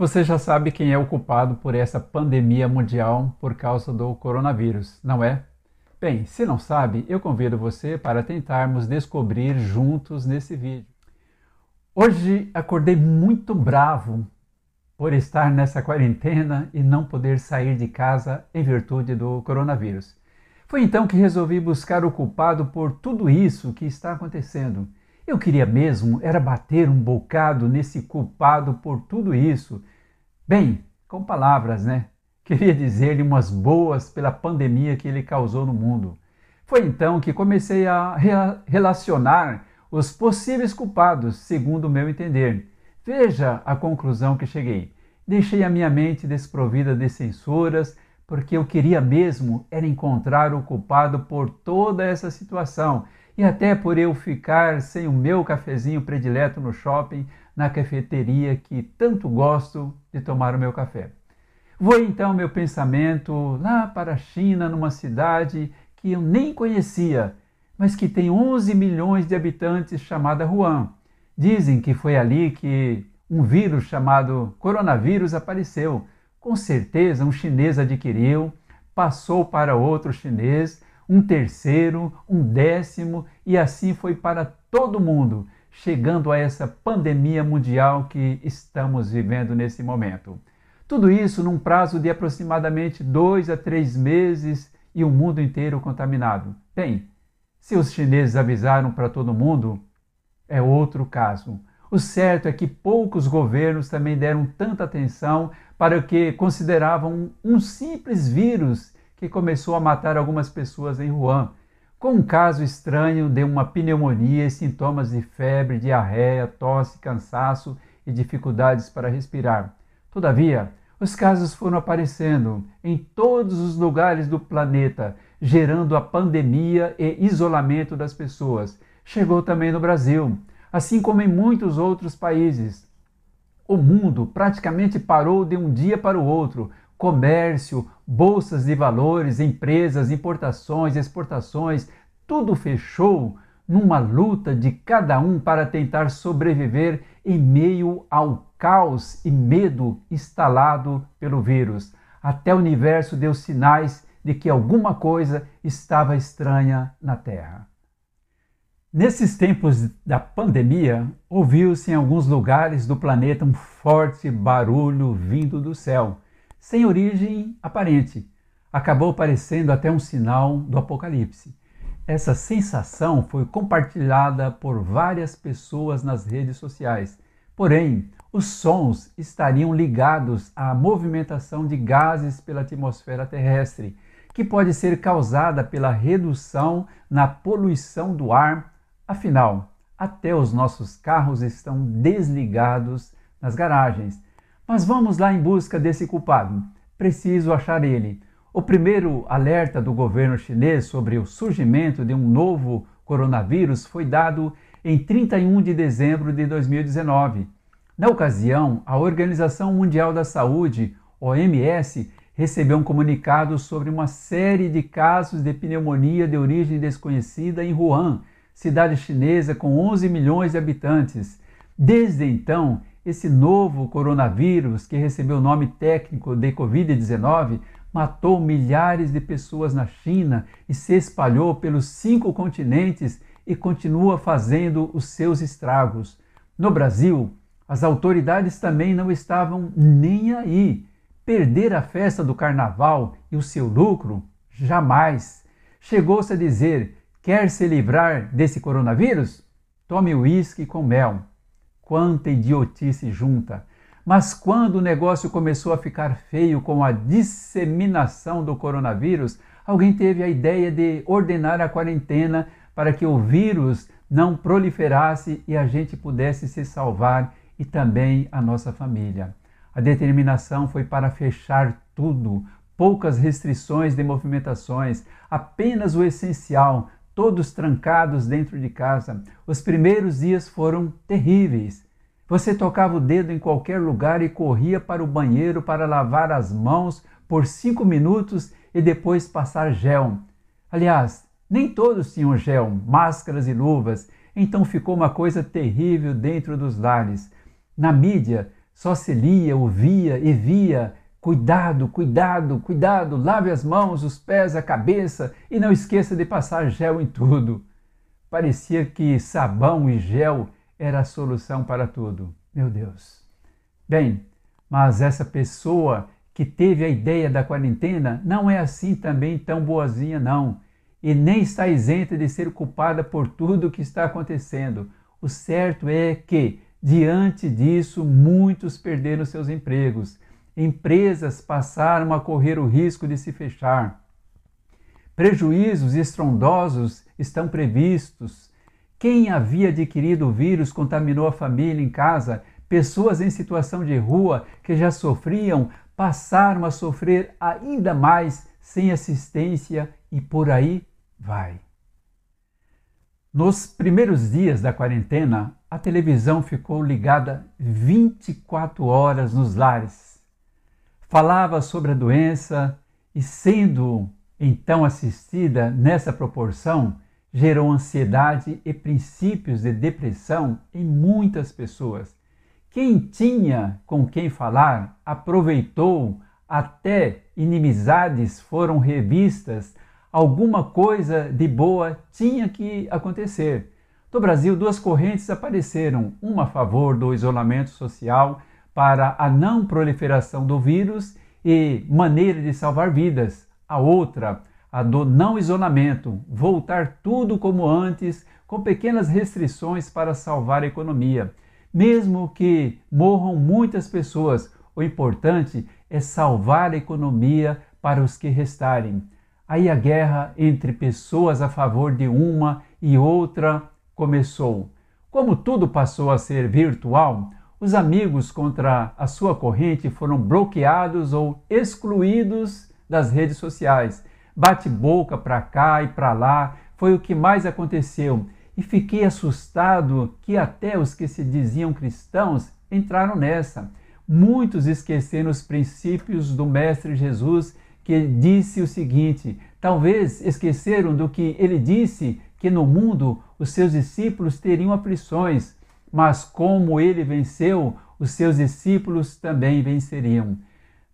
Você já sabe quem é o culpado por essa pandemia mundial por causa do coronavírus, não é? Bem, se não sabe, eu convido você para tentarmos descobrir juntos nesse vídeo. Hoje acordei muito bravo por estar nessa quarentena e não poder sair de casa em virtude do coronavírus. Foi então que resolvi buscar o culpado por tudo isso que está acontecendo. Eu queria mesmo era bater um bocado nesse culpado por tudo isso. Bem, com palavras, né? Queria dizer-lhe umas boas pela pandemia que ele causou no mundo. Foi então que comecei a relacionar os possíveis culpados, segundo o meu entender. Veja a conclusão que cheguei. Deixei a minha mente desprovida de censuras, porque eu queria mesmo era encontrar o culpado por toda essa situação e até por eu ficar sem o meu cafezinho predileto no shopping, na cafeteria que tanto gosto de tomar o meu café. Vou então meu pensamento lá para a China, numa cidade que eu nem conhecia, mas que tem 11 milhões de habitantes, chamada Wuhan. Dizem que foi ali que um vírus chamado coronavírus apareceu. Com certeza um chinês adquiriu, passou para outro chinês, um terceiro, um décimo, e assim foi para todo mundo, chegando a essa pandemia mundial que estamos vivendo nesse momento. Tudo isso num prazo de aproximadamente dois a três meses e o mundo inteiro contaminado. Bem, se os chineses avisaram para todo mundo, é outro caso. O certo é que poucos governos também deram tanta atenção para o que consideravam um simples vírus que começou a matar algumas pessoas em Wuhan, com um caso estranho de uma pneumonia e sintomas de febre, diarreia, tosse, cansaço e dificuldades para respirar. Todavia, os casos foram aparecendo em todos os lugares do planeta, gerando a pandemia e isolamento das pessoas. Chegou também no Brasil, assim como em muitos outros países. O mundo praticamente parou de um dia para o outro, comércio, bolsas de valores, empresas, importações, exportações, tudo fechou numa luta de cada um para tentar sobreviver em meio ao caos e medo instalado pelo vírus. Até o universo deu sinais de que alguma coisa estava estranha na Terra. Nesses tempos da pandemia, ouviu-se em alguns lugares do planeta um forte barulho vindo do céu sem origem aparente. Acabou parecendo até um sinal do Apocalipse. Essa sensação foi compartilhada por várias pessoas nas redes sociais. Porém, os sons estariam ligados à movimentação de gases pela atmosfera terrestre, que pode ser causada pela redução na poluição do ar. Afinal, até os nossos carros estão desligados nas garagens mas vamos lá em busca desse culpado. Preciso achar ele. O primeiro alerta do governo chinês sobre o surgimento de um novo coronavírus foi dado em 31 de dezembro de 2019. Na ocasião, a Organização Mundial da Saúde, OMS, recebeu um comunicado sobre uma série de casos de pneumonia de origem desconhecida em Wuhan, cidade chinesa com 11 milhões de habitantes. Desde então, esse novo coronavírus, que recebeu o nome técnico de Covid-19, matou milhares de pessoas na China e se espalhou pelos cinco continentes e continua fazendo os seus estragos. No Brasil, as autoridades também não estavam nem aí. Perder a festa do carnaval e o seu lucro? Jamais. Chegou-se a dizer: quer se livrar desse coronavírus? Tome uísque com mel quanta idiotice junta. Mas quando o negócio começou a ficar feio com a disseminação do coronavírus, alguém teve a ideia de ordenar a quarentena para que o vírus não proliferasse e a gente pudesse se salvar e também a nossa família. A determinação foi para fechar tudo, poucas restrições de movimentações, apenas o essencial, todos trancados dentro de casa. Os primeiros dias foram terríveis. Você tocava o dedo em qualquer lugar e corria para o banheiro para lavar as mãos por cinco minutos e depois passar gel. Aliás, nem todos tinham gel, máscaras e luvas, então ficou uma coisa terrível dentro dos lares. Na mídia, Só se lia, ouvia e via Cuidado, cuidado, cuidado, lave as mãos, os pés, a cabeça e não esqueça de passar gel em tudo. Parecia que sabão e gel era a solução para tudo. Meu Deus. Bem, mas essa pessoa que teve a ideia da quarentena não é assim também tão boazinha, não. E nem está isenta de ser culpada por tudo o que está acontecendo. O certo é que, diante disso, muitos perderam seus empregos empresas passaram a correr o risco de se fechar. Prejuízos estrondosos estão previstos. Quem havia adquirido o vírus contaminou a família em casa. Pessoas em situação de rua que já sofriam passaram a sofrer ainda mais sem assistência e por aí vai. Nos primeiros dias da quarentena, a televisão ficou ligada 24 horas nos lares falava sobre a doença e, sendo então assistida nessa proporção, gerou ansiedade e princípios de depressão em muitas pessoas. Quem tinha com quem falar aproveitou, até inimizades foram revistas, alguma coisa de boa tinha que acontecer. No Brasil, duas correntes apareceram, uma a favor do isolamento social para a não proliferação do vírus e maneira de salvar vidas. A outra, a do não isolamento, voltar tudo como antes, com pequenas restrições para salvar a economia. Mesmo que morram muitas pessoas, o importante é salvar a economia para os que restarem. Aí a guerra entre pessoas a favor de uma e outra começou. Como tudo passou a ser virtual, os amigos contra a sua corrente foram bloqueados ou excluídos das redes sociais. Bate-boca para cá e para lá foi o que mais aconteceu. E fiquei assustado que até os que se diziam cristãos entraram nessa. Muitos esqueceram os princípios do Mestre Jesus, que disse o seguinte: talvez esqueceram do que ele disse que no mundo os seus discípulos teriam aflições mas como ele venceu, os seus discípulos também venceriam.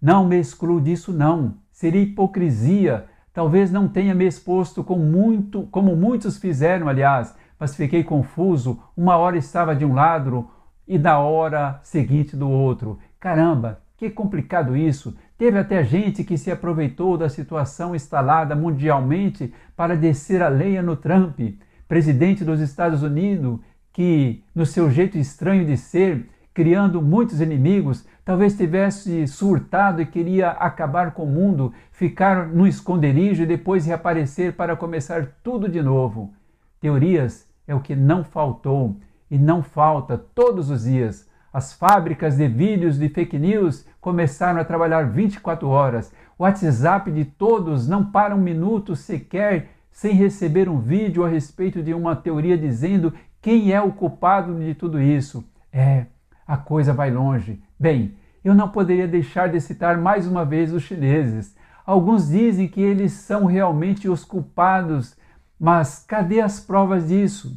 Não me excluo disso, não. Seria hipocrisia. Talvez não tenha me exposto com muito, como muitos fizeram, aliás, mas fiquei confuso. Uma hora estava de um lado e na hora seguinte do outro. Caramba, que complicado isso! Teve até gente que se aproveitou da situação instalada mundialmente para descer a lenha no Trump, presidente dos Estados Unidos, que, no seu jeito estranho de ser, criando muitos inimigos, talvez tivesse surtado e queria acabar com o mundo, ficar no esconderijo e depois reaparecer para começar tudo de novo. Teorias é o que não faltou e não falta todos os dias. As fábricas de vídeos de fake news começaram a trabalhar 24 horas. O WhatsApp de todos não para um minuto sequer sem receber um vídeo a respeito de uma teoria dizendo quem é o culpado de tudo isso? É, a coisa vai longe. Bem, eu não poderia deixar de citar mais uma vez os chineses. Alguns dizem que eles são realmente os culpados, mas cadê as provas disso?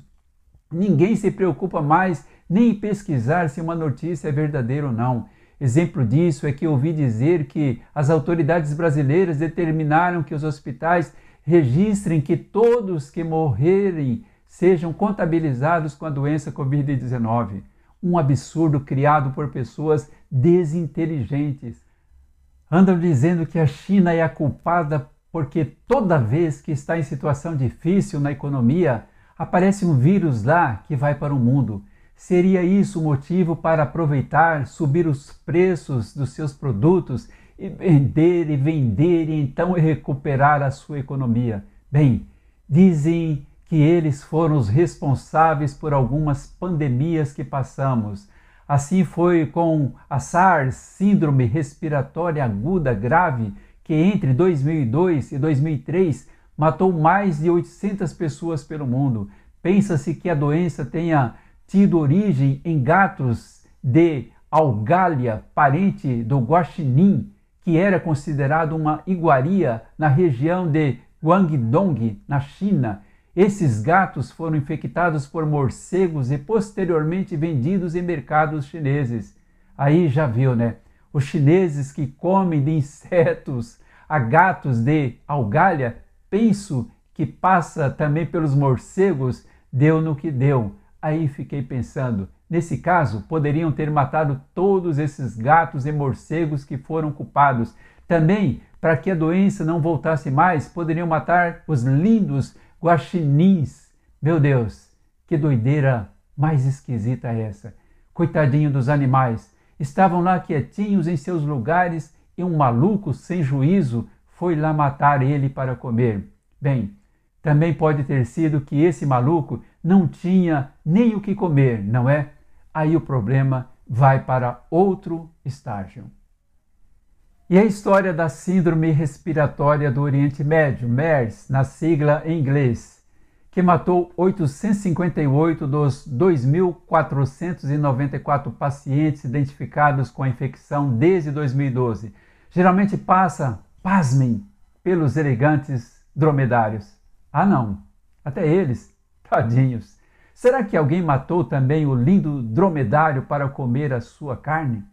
Ninguém se preocupa mais nem em pesquisar se uma notícia é verdadeira ou não. Exemplo disso é que ouvi dizer que as autoridades brasileiras determinaram que os hospitais registrem que todos que morrerem sejam contabilizados com a doença Covid-19. Um absurdo criado por pessoas desinteligentes. Andam dizendo que a China é a culpada porque toda vez que está em situação difícil na economia, aparece um vírus lá que vai para o mundo. Seria isso o motivo para aproveitar, subir os preços dos seus produtos e vender e vender e então recuperar a sua economia? Bem, dizem que eles foram os responsáveis por algumas pandemias que passamos. Assim foi com a SARS, Síndrome Respiratória Aguda Grave, que entre 2002 e 2003 matou mais de 800 pessoas pelo mundo. Pensa-se que a doença tenha tido origem em gatos de Algália, parente do guaxinim, que era considerado uma iguaria na região de Guangdong, na China, esses gatos foram infectados por morcegos e posteriormente vendidos em mercados chineses. Aí já viu, né? Os chineses que comem de insetos a gatos de algalha, penso que passa também pelos morcegos, deu no que deu. Aí fiquei pensando, nesse caso, poderiam ter matado todos esses gatos e morcegos que foram culpados. Também, para que a doença não voltasse mais, poderiam matar os lindos guaxinins. Meu Deus, que doideira mais esquisita é essa. Coitadinho dos animais, estavam lá quietinhos em seus lugares e um maluco sem juízo foi lá matar ele para comer. Bem, também pode ter sido que esse maluco não tinha nem o que comer, não é? Aí o problema vai para outro estágio. E a história da Síndrome Respiratória do Oriente Médio, MERS, na sigla em inglês, que matou 858 dos 2.494 pacientes identificados com a infecção desde 2012. Geralmente passa, pasmem, pelos elegantes dromedários. Ah, não, até eles, tadinhos. Será que alguém matou também o lindo dromedário para comer a sua carne?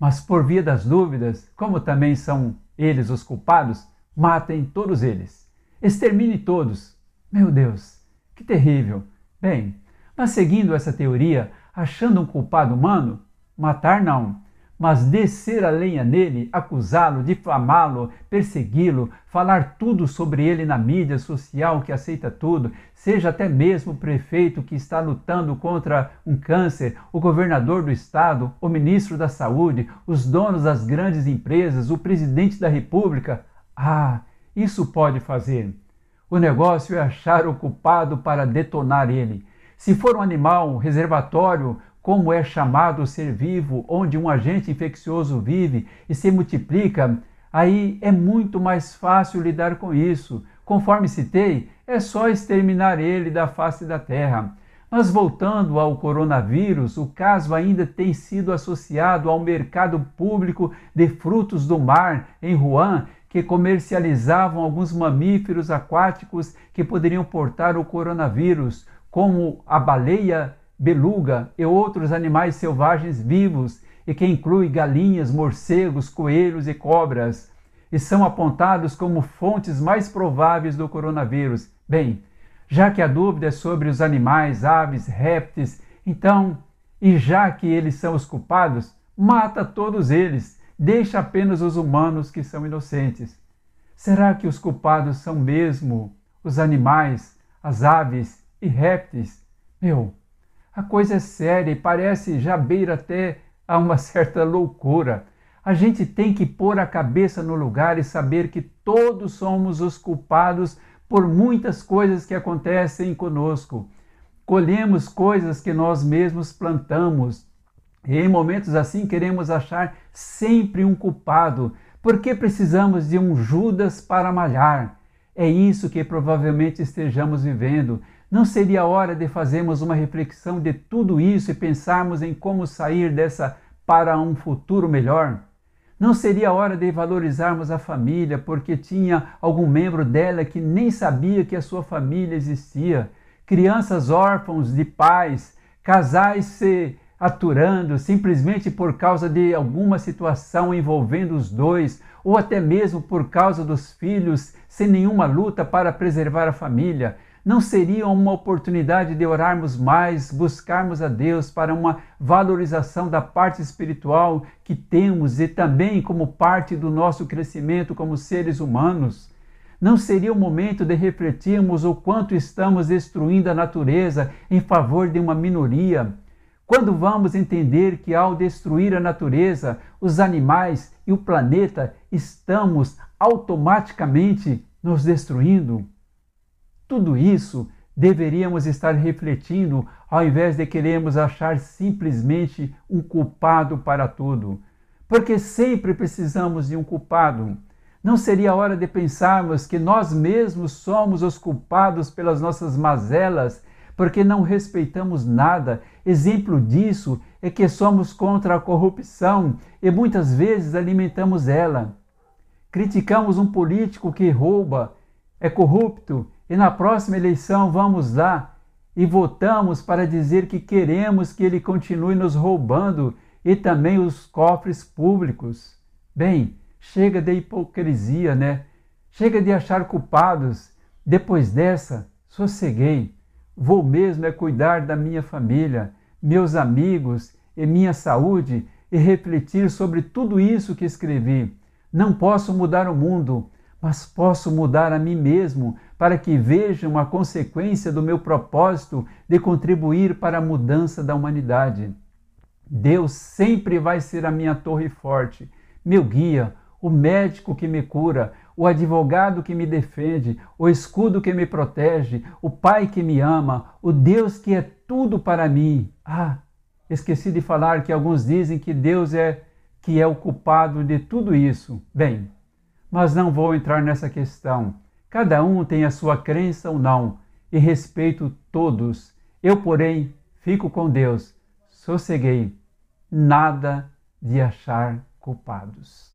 Mas por via das dúvidas, como também são eles os culpados, matem todos eles. Extermine todos. Meu Deus, que terrível. Bem, mas seguindo essa teoria, achando um culpado humano, matar não, mas descer a lenha nele, acusá-lo, difamá-lo, persegui-lo, falar tudo sobre ele na mídia social que aceita tudo, seja até mesmo o prefeito que está lutando contra um câncer, o governador do estado, o ministro da saúde, os donos das grandes empresas, o presidente da república. Ah, isso pode fazer. O negócio é achar o culpado para detonar ele. Se for um animal, um reservatório, como é chamado o ser vivo, onde um agente infeccioso vive e se multiplica, aí é muito mais fácil lidar com isso. Conforme citei, é só exterminar ele da face da terra. Mas voltando ao coronavírus, o caso ainda tem sido associado ao mercado público de frutos do mar em Wuhan, que comercializavam alguns mamíferos aquáticos que poderiam portar o coronavírus, como a baleia beluga e outros animais selvagens vivos, e que inclui galinhas, morcegos, coelhos e cobras, e são apontados como fontes mais prováveis do coronavírus. Bem, já que a dúvida é sobre os animais, aves, répteis, então, e já que eles são os culpados, mata todos eles, deixa apenas os humanos que são inocentes. Será que os culpados são mesmo os animais, as aves e répteis? Meu, a coisa é séria e parece já beira até a uma certa loucura. A gente tem que pôr a cabeça no lugar e saber que todos somos os culpados por muitas coisas que acontecem conosco. Colhemos coisas que nós mesmos plantamos. E em momentos assim queremos achar sempre um culpado, porque precisamos de um Judas para malhar. É isso que provavelmente estejamos vivendo. Não seria hora de fazermos uma reflexão de tudo isso e pensarmos em como sair dessa para um futuro melhor? Não seria hora de valorizarmos a família porque tinha algum membro dela que nem sabia que a sua família existia? Crianças órfãos de pais, casais se aturando simplesmente por causa de alguma situação envolvendo os dois, ou até mesmo por causa dos filhos, sem nenhuma luta para preservar a família não seria uma oportunidade de orarmos mais, buscarmos a Deus para uma valorização da parte espiritual que temos e também como parte do nosso crescimento como seres humanos? Não seria o momento de refletirmos o quanto estamos destruindo a natureza em favor de uma minoria? Quando vamos entender que ao destruir a natureza, os animais e o planeta, estamos automaticamente nos destruindo? Tudo isso deveríamos estar refletindo ao invés de queremos achar simplesmente um culpado para tudo. Porque sempre precisamos de um culpado. Não seria hora de pensarmos que nós mesmos somos os culpados pelas nossas mazelas, porque não respeitamos nada? Exemplo disso é que somos contra a corrupção e muitas vezes alimentamos ela. Criticamos um político que rouba, é corrupto e na próxima eleição vamos lá e votamos para dizer que queremos que ele continue nos roubando e também os cofres públicos. Bem, chega de hipocrisia, né? Chega de achar culpados. Depois dessa, sosseguei. Vou mesmo é cuidar da minha família, meus amigos e minha saúde e refletir sobre tudo isso que escrevi. Não posso mudar o mundo, mas posso mudar a mim mesmo para que vejam a consequência do meu propósito de contribuir para a mudança da humanidade. Deus sempre vai ser a minha torre forte, meu guia, o médico que me cura, o advogado que me defende, o escudo que me protege, o Pai que me ama, o Deus que é tudo para mim. Ah, esqueci de falar que alguns dizem que Deus é que é o culpado de tudo isso. Bem, mas não vou entrar nessa questão. Cada um tem a sua crença ou não, e respeito todos. Eu, porém, fico com Deus. Sosseguei. Nada de achar culpados.